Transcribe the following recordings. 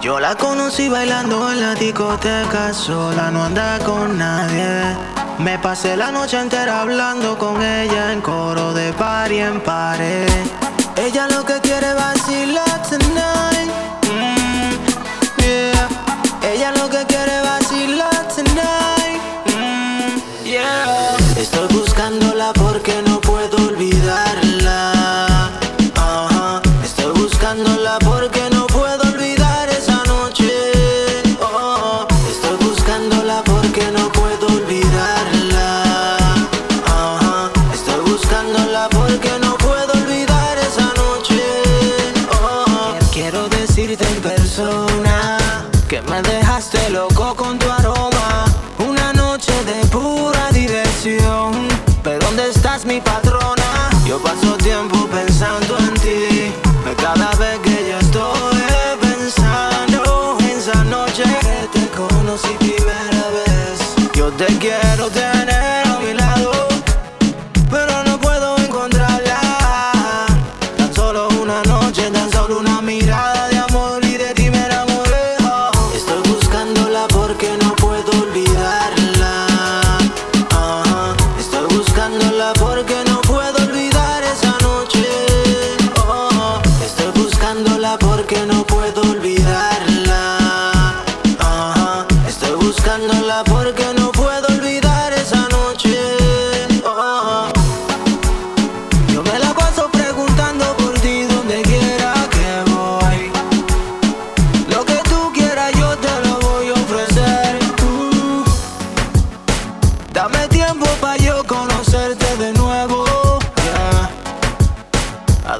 Yo la conocí bailando en la discoteca, sola no anda con nadie. Me pasé la noche entera hablando con ella en coro de par y en pared. Ella lo que quiere vacilar tonight. Mm, yeah. Ella lo que quiere vacilar tonight. Mm, yeah. Estoy buscándola porque no puedo olvidarla. Estoy buscándola porque no en persona que me dejaste loco con tu aroma.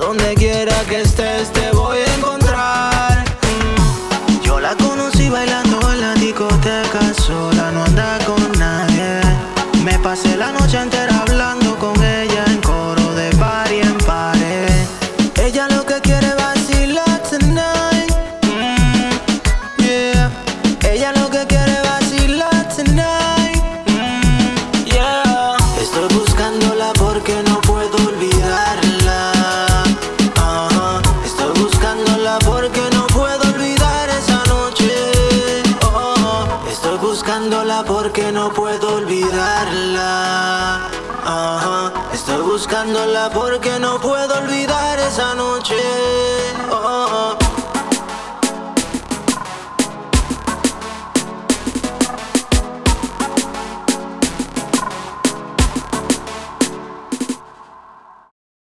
Donde quiera que estés te voy a encontrar. Yo la conocí bailando en la discoteca, sola no anda con nadie. Me pasé la noche entera buscándola porque no puedo olvidarla. Estoy buscándola porque no puedo olvidar esa noche. Oh,